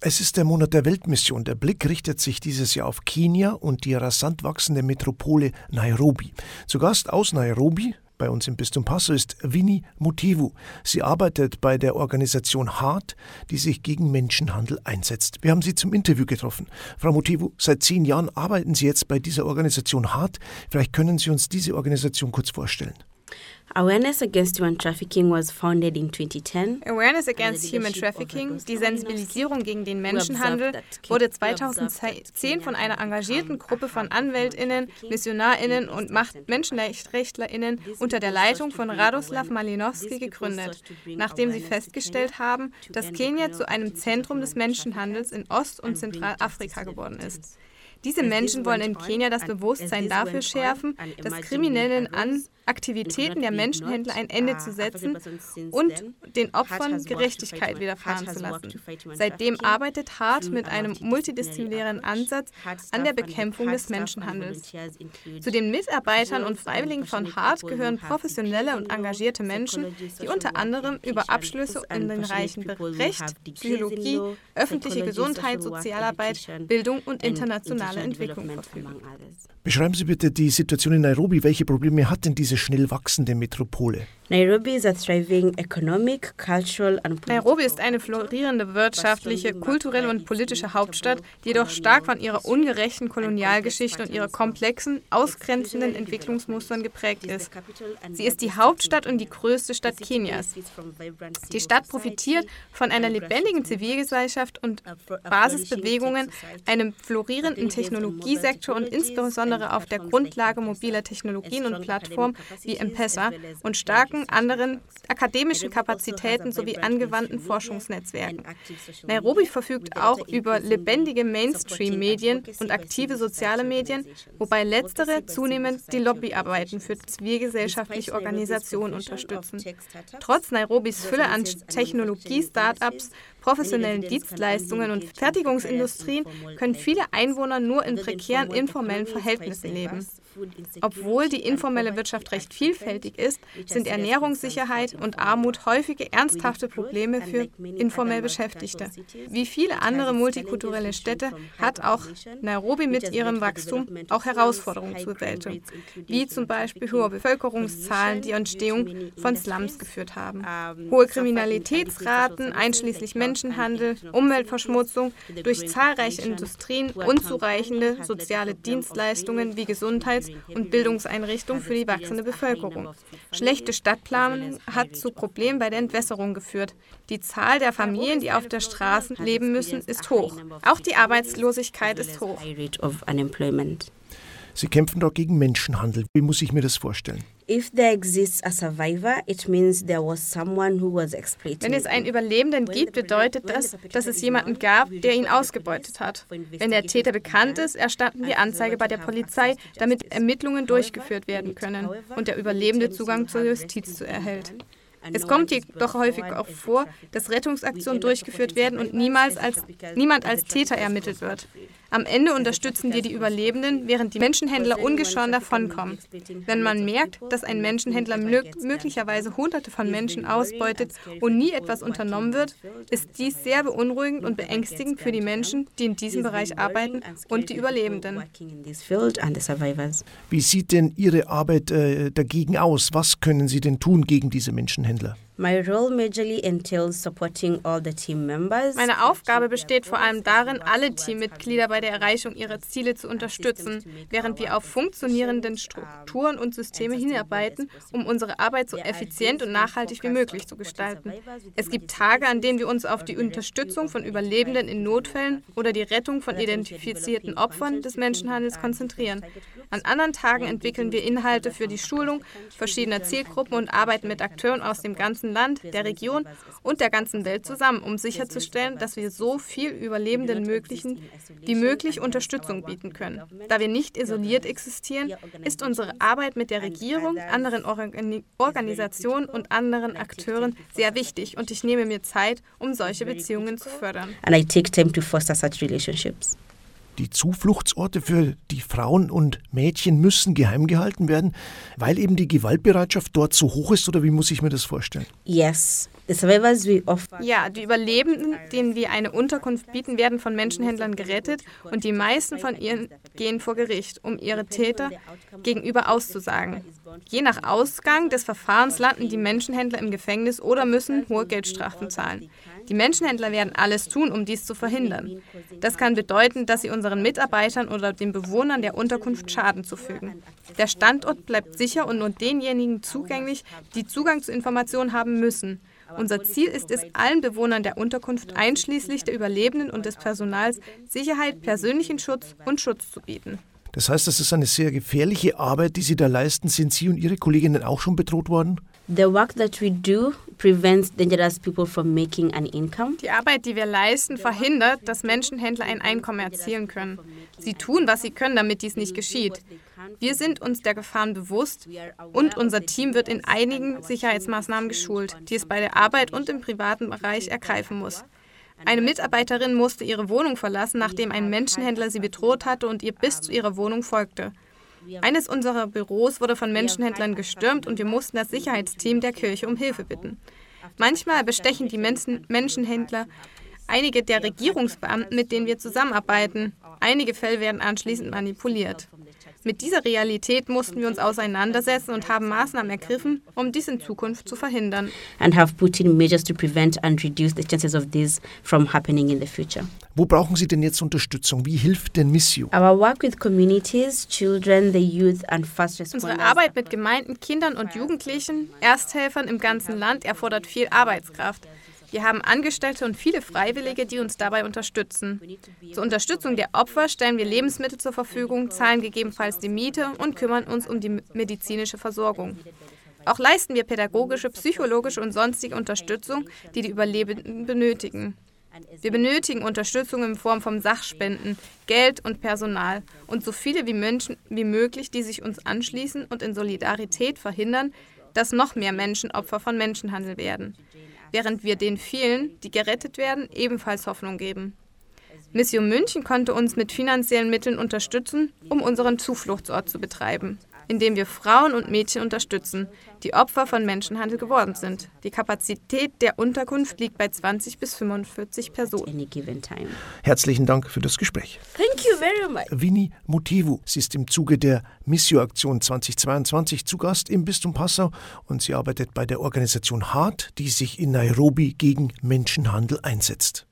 Es ist der Monat der Weltmission. Der Blick richtet sich dieses Jahr auf Kenia und die rasant wachsende Metropole Nairobi. Zu Gast aus Nairobi bei uns im Bistum Passo ist Winnie Mutivu. Sie arbeitet bei der Organisation HART, die sich gegen Menschenhandel einsetzt. Wir haben sie zum Interview getroffen. Frau Mutivu, seit zehn Jahren arbeiten Sie jetzt bei dieser Organisation HART. Vielleicht können Sie uns diese Organisation kurz vorstellen. Awareness Against Human Trafficking was founded in 2010. Awareness Against Human Trafficking, die Sensibilisierung gegen den Menschenhandel, wurde 2010 von einer engagierten Gruppe von Anwältinnen, Missionarinnen und Menschenrechtlerinnen unter der Leitung von Radoslav Malinowski gegründet, nachdem sie festgestellt haben, dass Kenia zu einem Zentrum des Menschenhandels in Ost- und Zentralafrika geworden ist. Diese Menschen wollen in Kenia das Bewusstsein dafür schärfen, dass Kriminellen Aktivitäten der Menschenhändler ein Ende zu setzen und den Opfern Gerechtigkeit widerfahren zu lassen. Seitdem arbeitet Hart mit einem multidisziplinären Ansatz an der Bekämpfung des Menschenhandels. Zu den Mitarbeitern und Freiwilligen von Hart gehören professionelle und engagierte Menschen, die unter anderem über Abschlüsse in den Bereichen Recht, Psychologie, öffentliche Gesundheit, Sozialarbeit, Bildung und internationale Entwicklung verfügen. Beschreiben Sie bitte die Situation in Nairobi. Welche Probleme hat denn diese schnell wachsende Metropole? Nairobi is a thriving economic, cultural and Nairobi ist eine florierende wirtschaftliche, kulturelle und politische Hauptstadt, die jedoch stark von ihrer ungerechten Kolonialgeschichte und ihrer komplexen, ausgrenzenden Entwicklungsmustern geprägt ist. Sie ist die Hauptstadt und die größte Stadt Kenias. Die Stadt profitiert von einer lebendigen Zivilgesellschaft und Basisbewegungen, einem florierenden Technologiesektor und insbesondere auf der Grundlage mobiler Technologien und Plattformen wie M-Pesa und starken starken anderen akademischen Kapazitäten sowie angewandten Forschungsnetzwerken. Nairobi verfügt auch über lebendige Mainstream-Medien und aktive soziale Medien, wobei letztere zunehmend die Lobbyarbeiten für zivilgesellschaftliche Organisationen unterstützen. Trotz Nairobis Fülle an Technologie-Startups professionellen Dienstleistungen und Fertigungsindustrien können viele Einwohner nur in prekären informellen Verhältnissen leben. Obwohl die informelle Wirtschaft recht vielfältig ist, sind Ernährungssicherheit und Armut häufige ernsthafte Probleme für informell Beschäftigte. Wie viele andere multikulturelle Städte hat auch Nairobi mit ihrem Wachstum auch Herausforderungen zu bewältigen, wie zum Beispiel hohe Bevölkerungszahlen, die Entstehung von Slums geführt haben. Hohe Kriminalitätsraten, einschließlich Menschenhandel, Umweltverschmutzung durch zahlreiche Industrien, unzureichende soziale Dienstleistungen wie Gesundheits- und Bildungseinrichtungen für die wachsende Bevölkerung. Schlechte Stadtplanung hat zu Problemen bei der Entwässerung geführt. Die Zahl der Familien, die auf der Straße leben müssen, ist hoch. Auch die Arbeitslosigkeit ist hoch. Sie kämpfen dort gegen Menschenhandel. Wie muss ich mir das vorstellen? Wenn es einen Überlebenden gibt, bedeutet das, dass es jemanden gab, der ihn ausgebeutet hat. Wenn der Täter bekannt ist, erstatten wir Anzeige bei der Polizei, damit Ermittlungen durchgeführt werden können und der Überlebende Zugang zur Justiz erhält. Es kommt jedoch häufig auch vor, dass Rettungsaktionen durchgeführt werden und niemals als, niemand als Täter ermittelt wird. Am Ende unterstützen wir die Überlebenden, während die Menschenhändler ungeschoren davonkommen. Wenn man merkt, dass ein Menschenhändler möglicherweise Hunderte von Menschen ausbeutet und nie etwas unternommen wird, ist dies sehr beunruhigend und beängstigend für die Menschen, die in diesem Bereich arbeiten und die Überlebenden. Wie sieht denn Ihre Arbeit äh, dagegen aus? Was können Sie denn tun gegen diese Menschenhändler? Meine Aufgabe besteht vor allem darin, alle Teammitglieder bei der Erreichung ihrer Ziele zu unterstützen, während wir auf funktionierenden Strukturen und Systeme hinarbeiten, um unsere Arbeit so effizient und nachhaltig wie möglich zu gestalten. Es gibt Tage, an denen wir uns auf die Unterstützung von Überlebenden in Notfällen oder die Rettung von identifizierten Opfern des Menschenhandels konzentrieren. An anderen Tagen entwickeln wir Inhalte für die Schulung verschiedener Zielgruppen und arbeiten mit Akteuren aus dem ganzen ganzen Land, der Region und der ganzen Welt zusammen, um sicherzustellen, dass wir so viel Überlebenden möglichen wie möglich Unterstützung bieten können. Da wir nicht isoliert existieren, ist unsere Arbeit mit der Regierung, anderen Organi Organisationen und anderen Akteuren sehr wichtig und ich nehme mir Zeit, um solche Beziehungen zu fördern. And I take time to foster such relationships. Die Zufluchtsorte für die Frauen und Mädchen müssen geheim gehalten werden, weil eben die Gewaltbereitschaft dort so hoch ist, oder wie muss ich mir das vorstellen? Yes. Ja, die Überlebenden, denen wir eine Unterkunft bieten, werden von Menschenhändlern gerettet und die meisten von ihnen gehen vor Gericht, um ihre Täter gegenüber auszusagen. Je nach Ausgang des Verfahrens landen die Menschenhändler im Gefängnis oder müssen hohe Geldstrafen zahlen. Die Menschenhändler werden alles tun, um dies zu verhindern. Das kann bedeuten, dass sie unseren Mitarbeitern oder den Bewohnern der Unterkunft Schaden zufügen. Der Standort bleibt sicher und nur denjenigen zugänglich, die Zugang zu Informationen haben müssen. Unser Ziel ist es, allen Bewohnern der Unterkunft einschließlich der Überlebenden und des Personals Sicherheit, persönlichen Schutz und Schutz zu bieten. Das heißt, das ist eine sehr gefährliche Arbeit, die Sie da leisten. Sind Sie und Ihre Kolleginnen auch schon bedroht worden? The work that we do prevents dangerous people from making an income. Die Arbeit, die wir leisten, verhindert, dass Menschenhändler ein Einkommen erzielen können. Sie tun, was sie können, damit dies nicht geschieht. Wir sind uns der Gefahren bewusst und unser Team wird in einigen Sicherheitsmaßnahmen geschult, die es bei der Arbeit und im privaten Bereich ergreifen muss. Eine Mitarbeiterin musste ihre Wohnung verlassen, nachdem ein Menschenhändler sie bedroht hatte und ihr bis zu ihrer Wohnung folgte. Eines unserer Büros wurde von Menschenhändlern gestürmt und wir mussten das Sicherheitsteam der Kirche um Hilfe bitten. Manchmal bestechen die Menschen Menschenhändler einige der Regierungsbeamten, mit denen wir zusammenarbeiten. Einige Fälle werden anschließend manipuliert. Mit dieser Realität mussten wir uns auseinandersetzen und haben Maßnahmen ergriffen, um dies in Zukunft zu verhindern. And have put in measures to prevent and reduce the chances of this from happening in the future. Wo brauchen Sie denn jetzt Unterstützung? Wie hilft denn Missio? Our work with communities, children, the youth and first responders. Unsere Arbeit mit Gemeinden, Kindern und Jugendlichen, Ersthelfern im ganzen Land erfordert viel Arbeitskraft. Wir haben Angestellte und viele Freiwillige, die uns dabei unterstützen. Zur Unterstützung der Opfer stellen wir Lebensmittel zur Verfügung, zahlen gegebenenfalls die Miete und kümmern uns um die medizinische Versorgung. Auch leisten wir pädagogische, psychologische und sonstige Unterstützung, die die Überlebenden benötigen. Wir benötigen Unterstützung in Form von Sachspenden, Geld und Personal und so viele wie Menschen wie möglich, die sich uns anschließen und in Solidarität verhindern, dass noch mehr Menschen Opfer von Menschenhandel werden während wir den vielen, die gerettet werden, ebenfalls Hoffnung geben. Mission München konnte uns mit finanziellen Mitteln unterstützen, um unseren Zufluchtsort zu betreiben indem wir Frauen und Mädchen unterstützen, die Opfer von Menschenhandel geworden sind. Die Kapazität der Unterkunft liegt bei 20 bis 45 Personen. Herzlichen Dank für das Gespräch. Very much. Winnie Motivu, sie ist im Zuge der Missio-Aktion 2022 zu Gast im Bistum Passau und sie arbeitet bei der Organisation HART, die sich in Nairobi gegen Menschenhandel einsetzt.